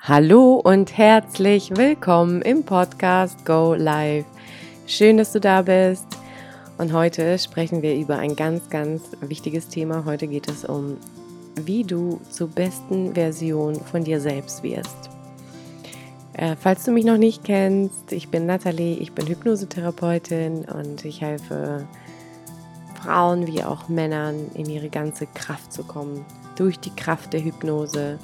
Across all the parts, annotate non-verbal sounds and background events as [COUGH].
Hallo und herzlich willkommen im Podcast Go Live. Schön, dass du da bist. Und heute sprechen wir über ein ganz, ganz wichtiges Thema. Heute geht es um, wie du zur besten Version von dir selbst wirst. Äh, falls du mich noch nicht kennst, ich bin Nathalie, ich bin Hypnosetherapeutin und ich helfe Frauen wie auch Männern in ihre ganze Kraft zu kommen. Durch die Kraft der Hypnose,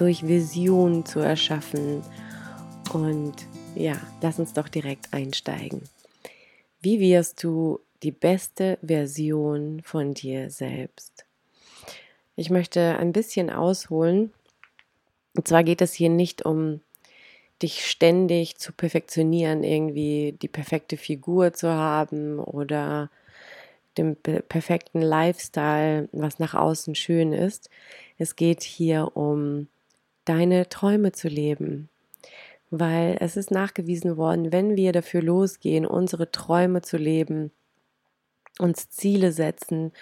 durch Visionen zu erschaffen. Und ja, lass uns doch direkt einsteigen. Wie wirst du die beste Version von dir selbst? Ich möchte ein bisschen ausholen. Und zwar geht es hier nicht um dich ständig zu perfektionieren, irgendwie die perfekte Figur zu haben oder den perfekten Lifestyle, was nach außen schön ist. Es geht hier um deine Träume zu leben. Weil es ist nachgewiesen worden, wenn wir dafür losgehen, unsere Träume zu leben, uns Ziele setzen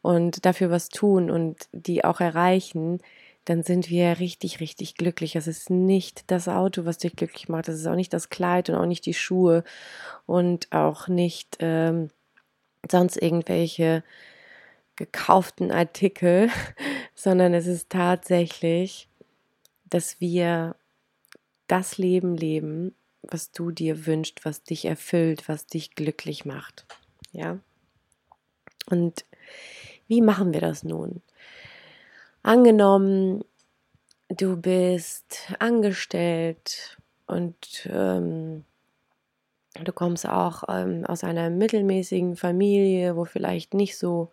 und dafür was tun und die auch erreichen, dann sind wir richtig, richtig glücklich. Es ist nicht das Auto, was dich glücklich macht. Es ist auch nicht das Kleid und auch nicht die Schuhe und auch nicht ähm, sonst irgendwelche gekauften Artikel, [LAUGHS] sondern es ist tatsächlich dass wir das Leben leben, was du dir wünschst, was dich erfüllt, was dich glücklich macht. Ja? Und wie machen wir das nun? Angenommen, du bist angestellt und ähm, du kommst auch ähm, aus einer mittelmäßigen Familie, wo vielleicht nicht so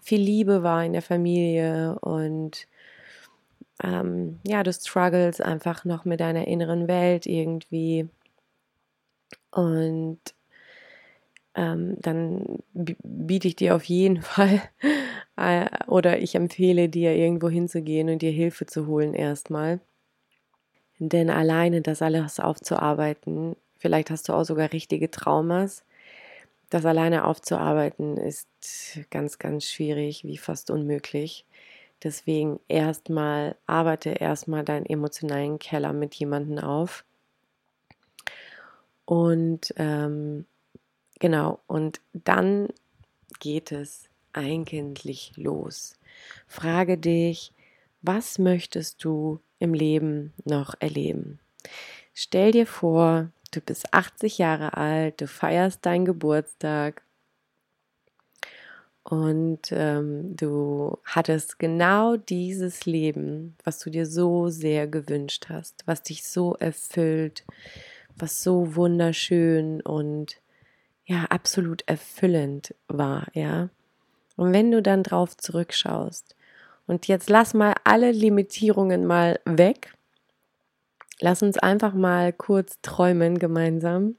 viel Liebe war in der Familie und ähm, ja, du struggles einfach noch mit deiner inneren Welt irgendwie. Und ähm, dann biete ich dir auf jeden [LAUGHS] Fall äh, oder ich empfehle dir, irgendwo hinzugehen und dir Hilfe zu holen erstmal. Denn alleine das alles aufzuarbeiten, vielleicht hast du auch sogar richtige Traumas, das alleine aufzuarbeiten ist ganz, ganz schwierig, wie fast unmöglich. Deswegen erstmal arbeite erstmal deinen emotionalen Keller mit jemandem auf. Und ähm, genau, und dann geht es eigentlich los. Frage dich, was möchtest du im Leben noch erleben? Stell dir vor, du bist 80 Jahre alt, du feierst deinen Geburtstag und ähm, du hattest genau dieses Leben, was du dir so sehr gewünscht hast, was dich so erfüllt, was so wunderschön und ja, absolut erfüllend war, ja. Und wenn du dann drauf zurückschaust und jetzt lass mal alle Limitierungen mal weg, lass uns einfach mal kurz träumen gemeinsam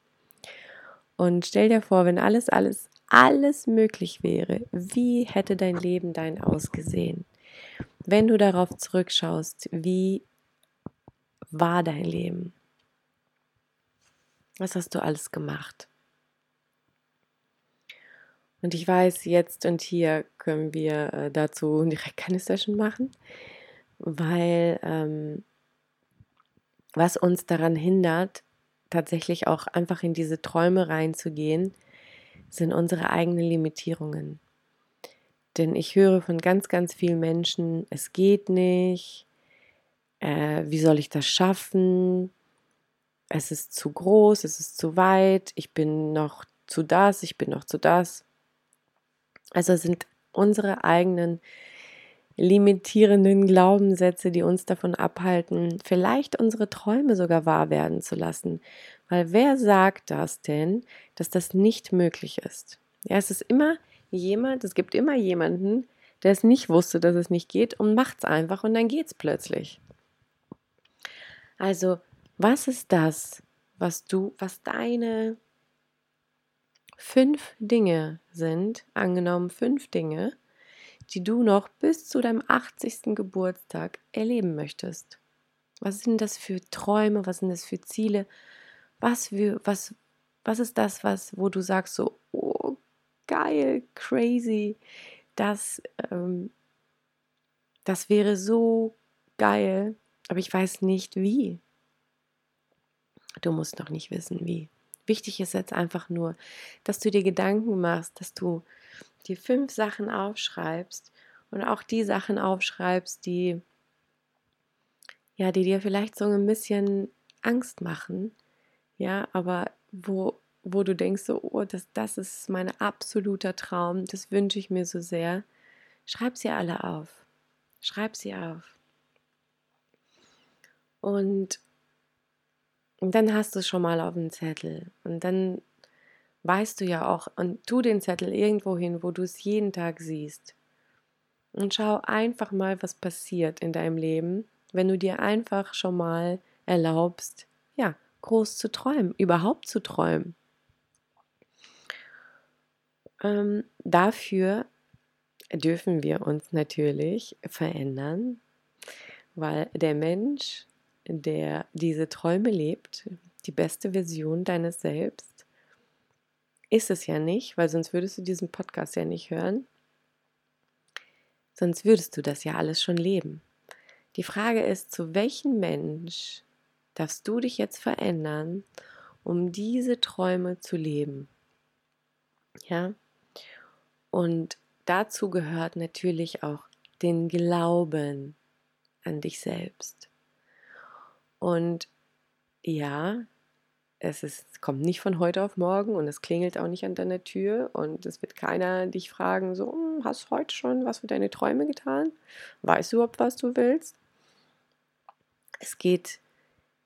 und stell dir vor, wenn alles, alles alles möglich wäre, wie hätte dein Leben dein ausgesehen? Wenn du darauf zurückschaust, wie war dein Leben? Was hast du alles gemacht? Und ich weiß, jetzt und hier können wir äh, dazu [LAUGHS] direkt keine Session machen, weil ähm, was uns daran hindert, tatsächlich auch einfach in diese Träume reinzugehen, sind unsere eigenen Limitierungen. Denn ich höre von ganz, ganz vielen Menschen, es geht nicht, äh, wie soll ich das schaffen, es ist zu groß, es ist zu weit, ich bin noch zu das, ich bin noch zu das. Also sind unsere eigenen limitierenden Glaubenssätze, die uns davon abhalten, vielleicht unsere Träume sogar wahr werden zu lassen. Weil wer sagt das denn, dass das nicht möglich ist? Ja, es ist immer jemand, es gibt immer jemanden, der es nicht wusste, dass es nicht geht und macht es einfach und dann geht es plötzlich. Also, was ist das, was du, was deine fünf Dinge sind, angenommen fünf Dinge, die du noch bis zu deinem 80. Geburtstag erleben möchtest? Was sind das für Träume? Was sind das für Ziele? Was, für, was, was ist das, was, wo du sagst so, oh, geil, crazy, das, ähm, das wäre so geil, aber ich weiß nicht wie. Du musst noch nicht wissen, wie. Wichtig ist jetzt einfach nur, dass du dir Gedanken machst, dass du dir fünf Sachen aufschreibst und auch die Sachen aufschreibst, die ja, die dir vielleicht so ein bisschen Angst machen, ja, aber wo, wo du denkst, so, oh, das, das ist mein absoluter Traum, das wünsche ich mir so sehr, schreib sie alle auf. Schreib sie auf. Und dann hast du es schon mal auf dem Zettel. Und dann weißt du ja auch, und tu den Zettel irgendwo hin, wo du es jeden Tag siehst. Und schau einfach mal, was passiert in deinem Leben, wenn du dir einfach schon mal erlaubst, ja, groß zu träumen, überhaupt zu träumen. Ähm, dafür dürfen wir uns natürlich verändern, weil der Mensch, der diese Träume lebt, die beste Version deines Selbst, ist es ja nicht, weil sonst würdest du diesen Podcast ja nicht hören. Sonst würdest du das ja alles schon leben. Die Frage ist, zu welchem Mensch darfst du dich jetzt verändern, um diese Träume zu leben? Ja? Und dazu gehört natürlich auch den Glauben an dich selbst. Und ja, es ist, kommt nicht von heute auf morgen und es klingelt auch nicht an deiner Tür und es wird keiner dich fragen, so, hm, hast du heute schon was für deine Träume getan? Weißt du überhaupt, was du willst? Es geht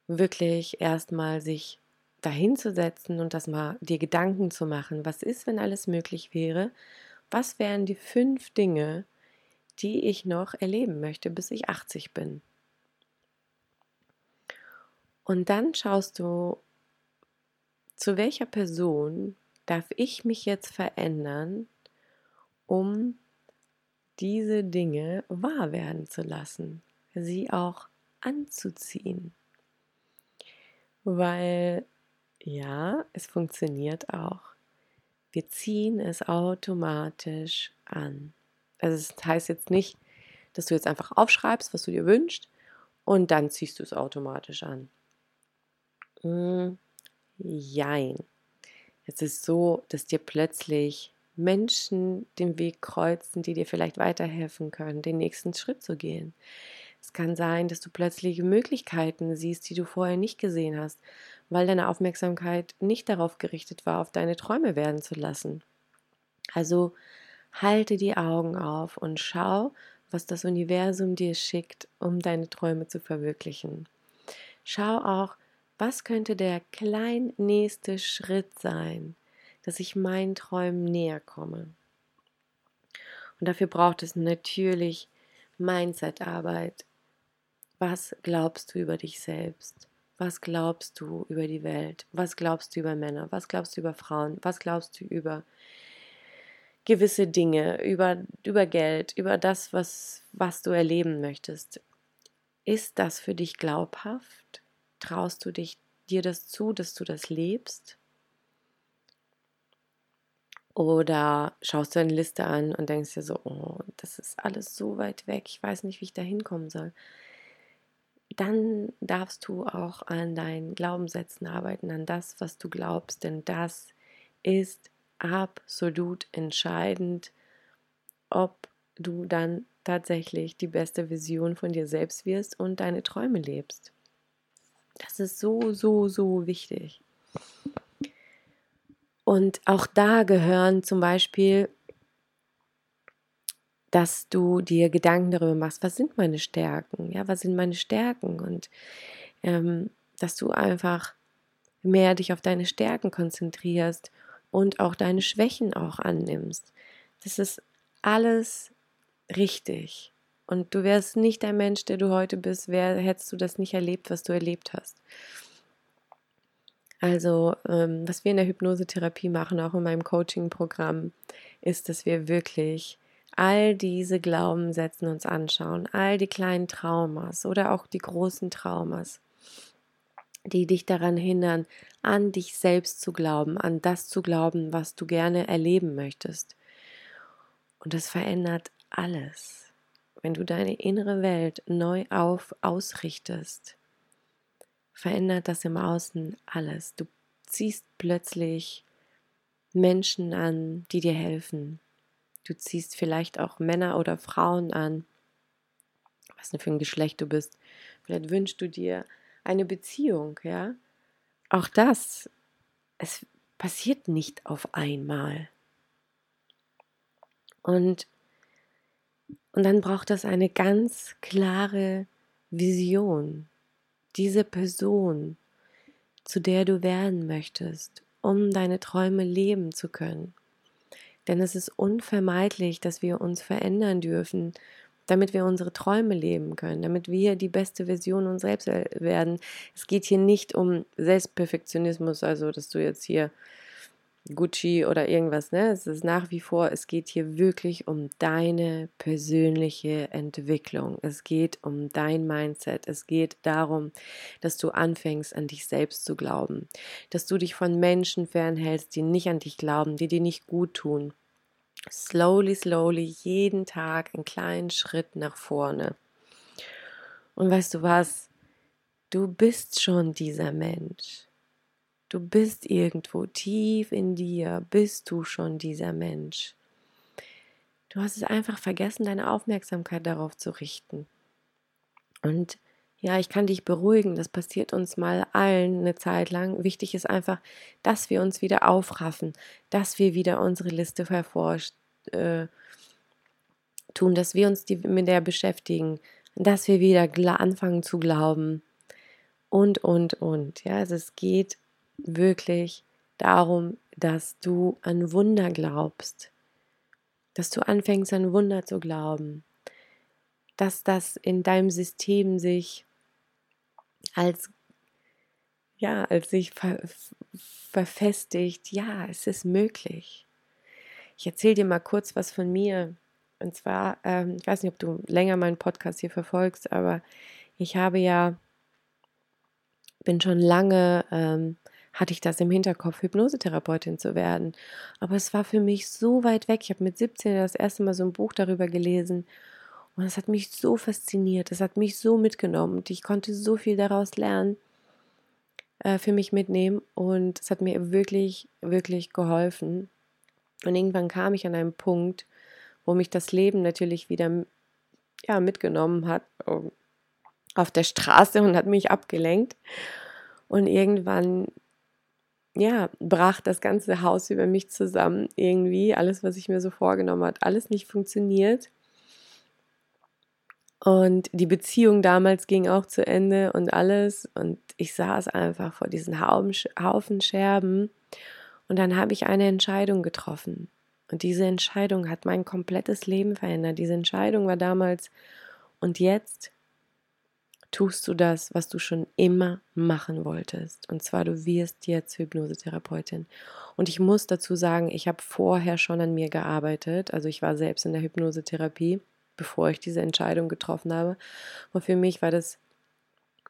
wirklich erstmal sich dahinzusetzen und das mal dir Gedanken zu machen. Was ist, wenn alles möglich wäre? Was wären die fünf Dinge, die ich noch erleben möchte, bis ich 80 bin? Und dann schaust du, zu welcher Person darf ich mich jetzt verändern, um diese Dinge wahr werden zu lassen, sie auch anzuziehen. Weil ja, es funktioniert auch. Wir ziehen es automatisch an. Also es das heißt jetzt nicht, dass du jetzt einfach aufschreibst, was du dir wünschst und dann ziehst du es automatisch an. Hm, jein. Es ist so, dass dir plötzlich Menschen den Weg kreuzen, die dir vielleicht weiterhelfen können, den nächsten Schritt zu gehen. Es kann sein, dass du plötzlich Möglichkeiten siehst, die du vorher nicht gesehen hast, weil deine Aufmerksamkeit nicht darauf gerichtet war, auf deine Träume werden zu lassen. Also halte die Augen auf und schau, was das Universum dir schickt, um deine Träume zu verwirklichen. Schau auch, was könnte der klein nächste Schritt sein, dass ich meinen Träumen näher komme. Und dafür braucht es natürlich Mindset-Arbeit. Was glaubst du über dich selbst? Was glaubst du über die Welt? Was glaubst du über Männer? Was glaubst du über Frauen? Was glaubst du über gewisse Dinge, über, über Geld, über das, was, was du erleben möchtest? Ist das für dich glaubhaft? Traust du dich dir das zu, dass du das lebst? Oder schaust du eine Liste an und denkst dir so, oh, das ist alles so weit weg, ich weiß nicht, wie ich da hinkommen soll. Dann darfst du auch an deinen Glaubenssätzen arbeiten, an das, was du glaubst, denn das ist absolut entscheidend, ob du dann tatsächlich die beste Vision von dir selbst wirst und deine Träume lebst. Das ist so, so, so wichtig. Und auch da gehören zum Beispiel, dass du dir Gedanken darüber machst, was sind meine Stärken, ja, was sind meine Stärken und ähm, dass du einfach mehr dich auf deine Stärken konzentrierst und auch deine Schwächen auch annimmst. Das ist alles richtig. Und du wärst nicht der Mensch, der du heute bist, wär, hättest du das nicht erlebt, was du erlebt hast. Also, ähm, was wir in der Hypnosetherapie machen, auch in meinem Coaching-Programm, ist, dass wir wirklich all diese Glaubenssätze uns anschauen, all die kleinen Traumas oder auch die großen Traumas, die dich daran hindern, an dich selbst zu glauben, an das zu glauben, was du gerne erleben möchtest. Und das verändert alles. Wenn du deine innere Welt neu auf ausrichtest, verändert das im Außen alles. Du ziehst plötzlich Menschen an, die dir helfen. Du ziehst vielleicht auch Männer oder Frauen an, was denn für ein Geschlecht du bist. Vielleicht wünschst du dir eine Beziehung, ja. Auch das, es passiert nicht auf einmal. Und, und dann braucht es eine ganz klare Vision. Diese Person, zu der du werden möchtest, um deine Träume leben zu können. Denn es ist unvermeidlich, dass wir uns verändern dürfen, damit wir unsere Träume leben können, damit wir die beste Version uns selbst werden. Es geht hier nicht um Selbstperfektionismus, also dass du jetzt hier Gucci oder irgendwas, ne? Es ist nach wie vor, es geht hier wirklich um deine persönliche Entwicklung. Es geht um dein Mindset. Es geht darum, dass du anfängst, an dich selbst zu glauben. Dass du dich von Menschen fernhältst, die nicht an dich glauben, die dir nicht gut tun. Slowly, slowly, jeden Tag einen kleinen Schritt nach vorne. Und weißt du was? Du bist schon dieser Mensch. Du bist irgendwo tief in dir, bist du schon dieser Mensch. Du hast es einfach vergessen, deine Aufmerksamkeit darauf zu richten. Und ja, ich kann dich beruhigen, das passiert uns mal allen eine Zeit lang. Wichtig ist einfach, dass wir uns wieder aufraffen, dass wir wieder unsere Liste hervorscht, äh, tun, dass wir uns die, mit der beschäftigen, dass wir wieder anfangen zu glauben und, und, und. Ja, also es geht wirklich darum, dass du an Wunder glaubst, dass du anfängst an Wunder zu glauben, dass das in deinem System sich als ja, als sich ver verfestigt, ja, es ist möglich. Ich erzähle dir mal kurz was von mir. Und zwar, ähm, ich weiß nicht, ob du länger meinen Podcast hier verfolgst, aber ich habe ja, bin schon lange ähm, hatte ich das im Hinterkopf, Hypnosetherapeutin zu werden. Aber es war für mich so weit weg. Ich habe mit 17 das erste Mal so ein Buch darüber gelesen. Und es hat mich so fasziniert, es hat mich so mitgenommen und ich konnte so viel daraus lernen, äh, für mich mitnehmen und es hat mir wirklich, wirklich geholfen. Und irgendwann kam ich an einen Punkt, wo mich das Leben natürlich wieder ja, mitgenommen hat ähm, auf der Straße und hat mich abgelenkt. Und irgendwann ja, brach das ganze Haus über mich zusammen. Irgendwie, alles, was ich mir so vorgenommen hat, alles nicht funktioniert. Und die Beziehung damals ging auch zu Ende und alles. Und ich saß einfach vor diesen Haufen Scherben. Und dann habe ich eine Entscheidung getroffen. Und diese Entscheidung hat mein komplettes Leben verändert. Diese Entscheidung war damals und jetzt tust du das, was du schon immer machen wolltest. Und zwar, du wirst jetzt Hypnosetherapeutin. Und ich muss dazu sagen, ich habe vorher schon an mir gearbeitet. Also ich war selbst in der Hypnosetherapie, bevor ich diese Entscheidung getroffen habe. Und für mich war das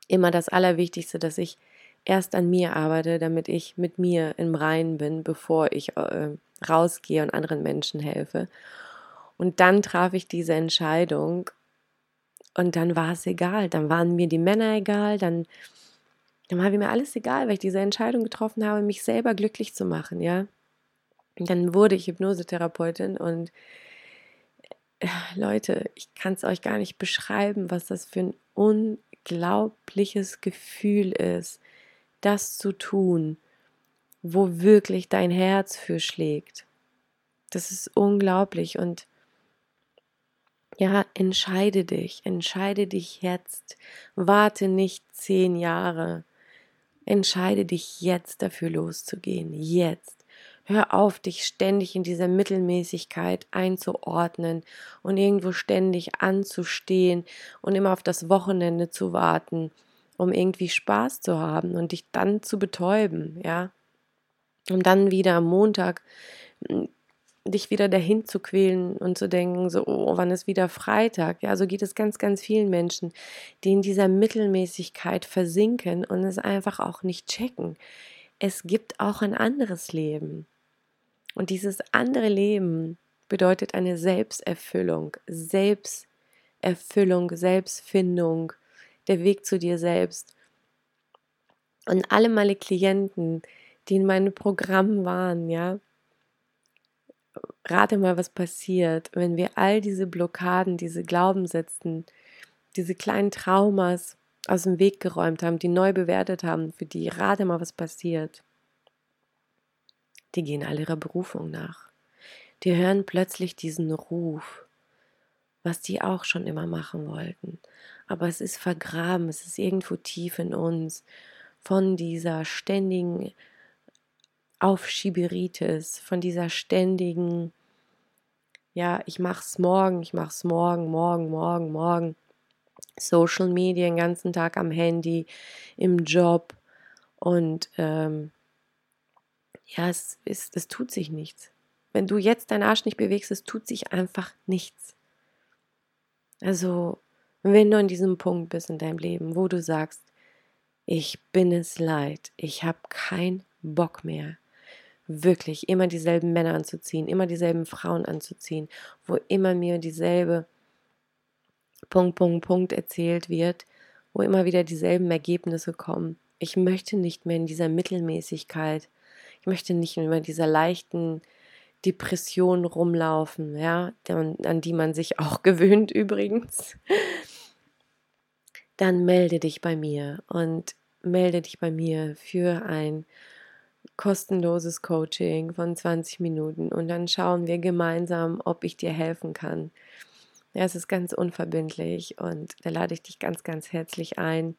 immer das Allerwichtigste, dass ich erst an mir arbeite, damit ich mit mir im Reinen bin, bevor ich äh, rausgehe und anderen Menschen helfe. Und dann traf ich diese Entscheidung und dann war es egal. Dann waren mir die Männer egal. Dann, dann war mir alles egal, weil ich diese Entscheidung getroffen habe, mich selber glücklich zu machen, ja. Und dann wurde ich Hypnosetherapeutin und äh, Leute, ich kann es euch gar nicht beschreiben, was das für ein unglaubliches Gefühl ist, das zu tun, wo wirklich dein Herz für schlägt. Das ist unglaublich und ja, entscheide dich, entscheide dich jetzt. Warte nicht zehn Jahre. Entscheide dich jetzt dafür loszugehen. Jetzt. Hör auf, dich ständig in dieser Mittelmäßigkeit einzuordnen und irgendwo ständig anzustehen und immer auf das Wochenende zu warten, um irgendwie Spaß zu haben und dich dann zu betäuben, ja. Um dann wieder am Montag dich wieder dahin zu quälen und zu denken, so, oh, wann ist wieder Freitag? Ja, so geht es ganz, ganz vielen Menschen, die in dieser Mittelmäßigkeit versinken und es einfach auch nicht checken. Es gibt auch ein anderes Leben. Und dieses andere Leben bedeutet eine Selbsterfüllung, Selbstliebe, Erfüllung, Selbstfindung, der Weg zu dir selbst. Und alle meine Klienten, die in meinem Programm waren, ja, rate mal, was passiert, wenn wir all diese Blockaden, diese Glaubenssätze, diese kleinen Traumas aus dem Weg geräumt haben, die neu bewertet haben, für die rate mal, was passiert. Die gehen all ihrer Berufung nach. Die hören plötzlich diesen Ruf, was die auch schon immer machen wollten. Aber es ist vergraben, es ist irgendwo tief in uns von dieser ständigen Aufschieberitis, von dieser ständigen, ja, ich mach's morgen, ich mach's morgen, morgen, morgen, morgen. Social Media den ganzen Tag am Handy, im Job und ähm, ja, es, es, es tut sich nichts. Wenn du jetzt deinen Arsch nicht bewegst, es tut sich einfach nichts. Also, wenn du an diesem Punkt bist in deinem Leben, wo du sagst, ich bin es leid, ich habe keinen Bock mehr, wirklich immer dieselben Männer anzuziehen, immer dieselben Frauen anzuziehen, wo immer mir dieselbe Punkt, Punkt, Punkt erzählt wird, wo immer wieder dieselben Ergebnisse kommen. Ich möchte nicht mehr in dieser Mittelmäßigkeit, ich möchte nicht mehr in dieser leichten Depression rumlaufen, ja, an die man sich auch [LAUGHS] gewöhnt übrigens. Dann melde dich bei mir und melde dich bei mir für ein kostenloses Coaching von 20 Minuten und dann schauen wir gemeinsam, ob ich dir helfen kann. Ja, es ist ganz unverbindlich und da lade ich dich ganz, ganz herzlich ein.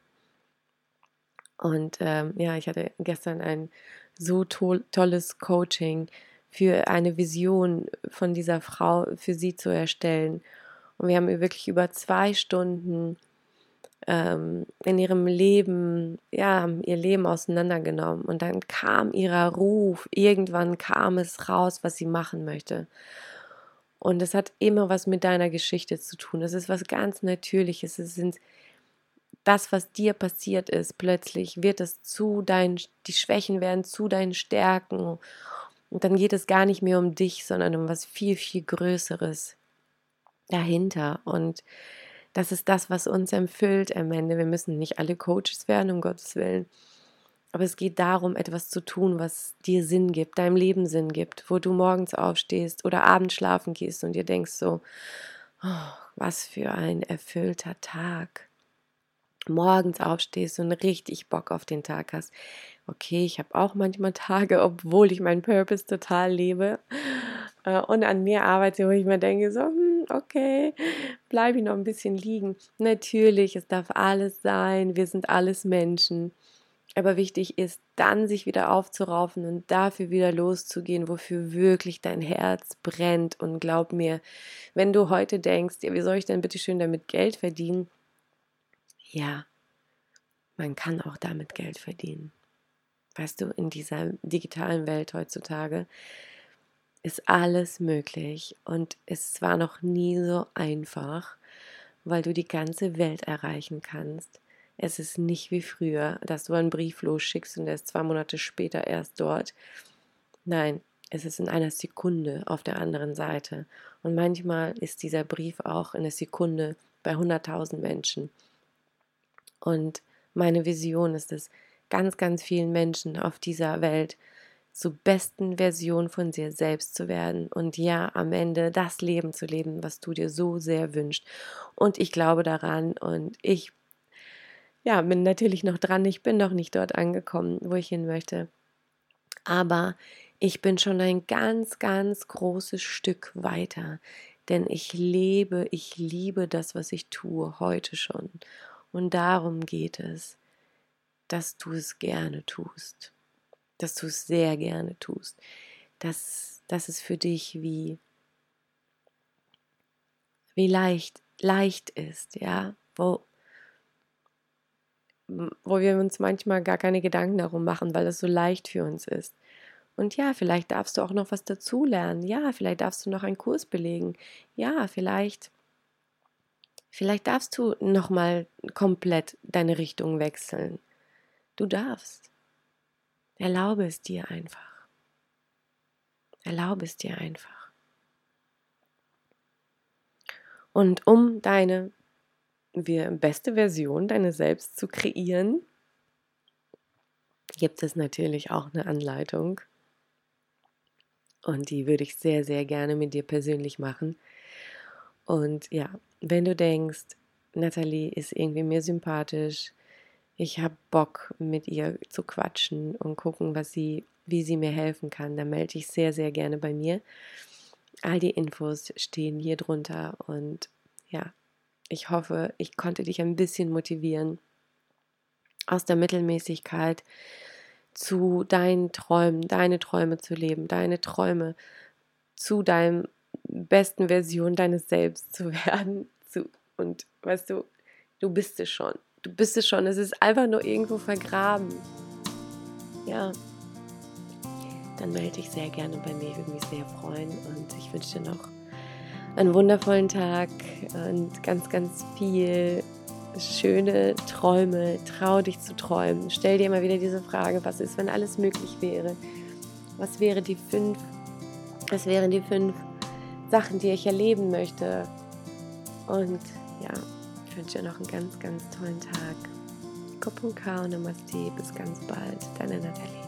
Und ähm, ja, ich hatte gestern ein so to tolles Coaching für eine Vision von dieser Frau, für sie zu erstellen. Und wir haben wirklich über zwei Stunden ähm, in ihrem Leben, ja, ihr Leben auseinandergenommen. Und dann kam ihrer Ruf, irgendwann kam es raus, was sie machen möchte. Und es hat immer was mit deiner Geschichte zu tun. Es ist was ganz Natürliches. Es sind das, was dir passiert ist, plötzlich wird es zu deinen, die Schwächen werden zu deinen Stärken. Und dann geht es gar nicht mehr um dich, sondern um was viel, viel Größeres dahinter. Und das ist das, was uns erfüllt am Ende. Wir müssen nicht alle Coaches werden, um Gottes Willen. Aber es geht darum, etwas zu tun, was dir Sinn gibt, deinem Leben Sinn gibt, wo du morgens aufstehst oder abends schlafen gehst und dir denkst so, oh, was für ein erfüllter Tag. Morgens aufstehst und richtig Bock auf den Tag hast. Okay, ich habe auch manchmal Tage, obwohl ich meinen Purpose total lebe äh, und an mir arbeite, wo ich mir denke, so, hm, okay, bleibe ich noch ein bisschen liegen. Natürlich, es darf alles sein, wir sind alles Menschen. Aber wichtig ist, dann sich wieder aufzuraufen und dafür wieder loszugehen, wofür wirklich dein Herz brennt. Und glaub mir, wenn du heute denkst, ja, wie soll ich denn bitte schön damit Geld verdienen? Ja, man kann auch damit Geld verdienen. Weißt du, in dieser digitalen Welt heutzutage ist alles möglich und es war noch nie so einfach, weil du die ganze Welt erreichen kannst. Es ist nicht wie früher, dass du einen Brief losschickst und er ist zwei Monate später erst dort. Nein, es ist in einer Sekunde auf der anderen Seite. Und manchmal ist dieser Brief auch in einer Sekunde bei 100.000 Menschen. Und meine Vision ist es, ganz, ganz vielen Menschen auf dieser Welt zur besten Version von dir selbst zu werden und ja, am Ende das Leben zu leben, was du dir so sehr wünschst. Und ich glaube daran und ich ja, bin natürlich noch dran, ich bin noch nicht dort angekommen, wo ich hin möchte. Aber ich bin schon ein ganz, ganz großes Stück weiter, denn ich lebe, ich liebe das, was ich tue, heute schon. Und darum geht es, dass du es gerne tust dass du es sehr gerne tust, dass, dass es für dich wie, wie leicht, leicht ist, ja, wo, wo wir uns manchmal gar keine Gedanken darum machen, weil es so leicht für uns ist. Und ja, vielleicht darfst du auch noch was dazulernen. Ja, vielleicht darfst du noch einen Kurs belegen. Ja, vielleicht, vielleicht darfst du noch mal komplett deine Richtung wechseln. Du darfst. Erlaube es dir einfach. Erlaube es dir einfach. Und um deine beste Version, deine selbst zu kreieren, gibt es natürlich auch eine Anleitung. Und die würde ich sehr, sehr gerne mit dir persönlich machen. Und ja, wenn du denkst, Nathalie ist irgendwie mir sympathisch, ich habe Bock mit ihr zu quatschen und gucken, was sie, wie sie mir helfen kann, dann melde ich sehr, sehr gerne bei mir. All die Infos stehen hier drunter und ja, ich hoffe, ich konnte dich ein bisschen motivieren, aus der Mittelmäßigkeit zu deinen Träumen, deine Träume zu leben, deine Träume zu deinem besten Version deines Selbst zu [LAUGHS] werden. Zu, und weißt du, du bist es schon. Du bist es schon. Es ist einfach nur irgendwo vergraben. Ja. Dann melde dich sehr gerne bei mir. Würde mich sehr freuen. Und ich wünsche dir noch einen wundervollen Tag und ganz, ganz viel schöne Träume. Trau dich zu träumen. Stell dir immer wieder diese Frage, was ist, wenn alles möglich wäre? Was wäre die fünf, was wären die fünf Sachen, die ich erleben möchte? Und ja, wünsche dir noch einen ganz, ganz tollen Tag. Kopunka und Namaste. Bis ganz bald. Deine Nathalie.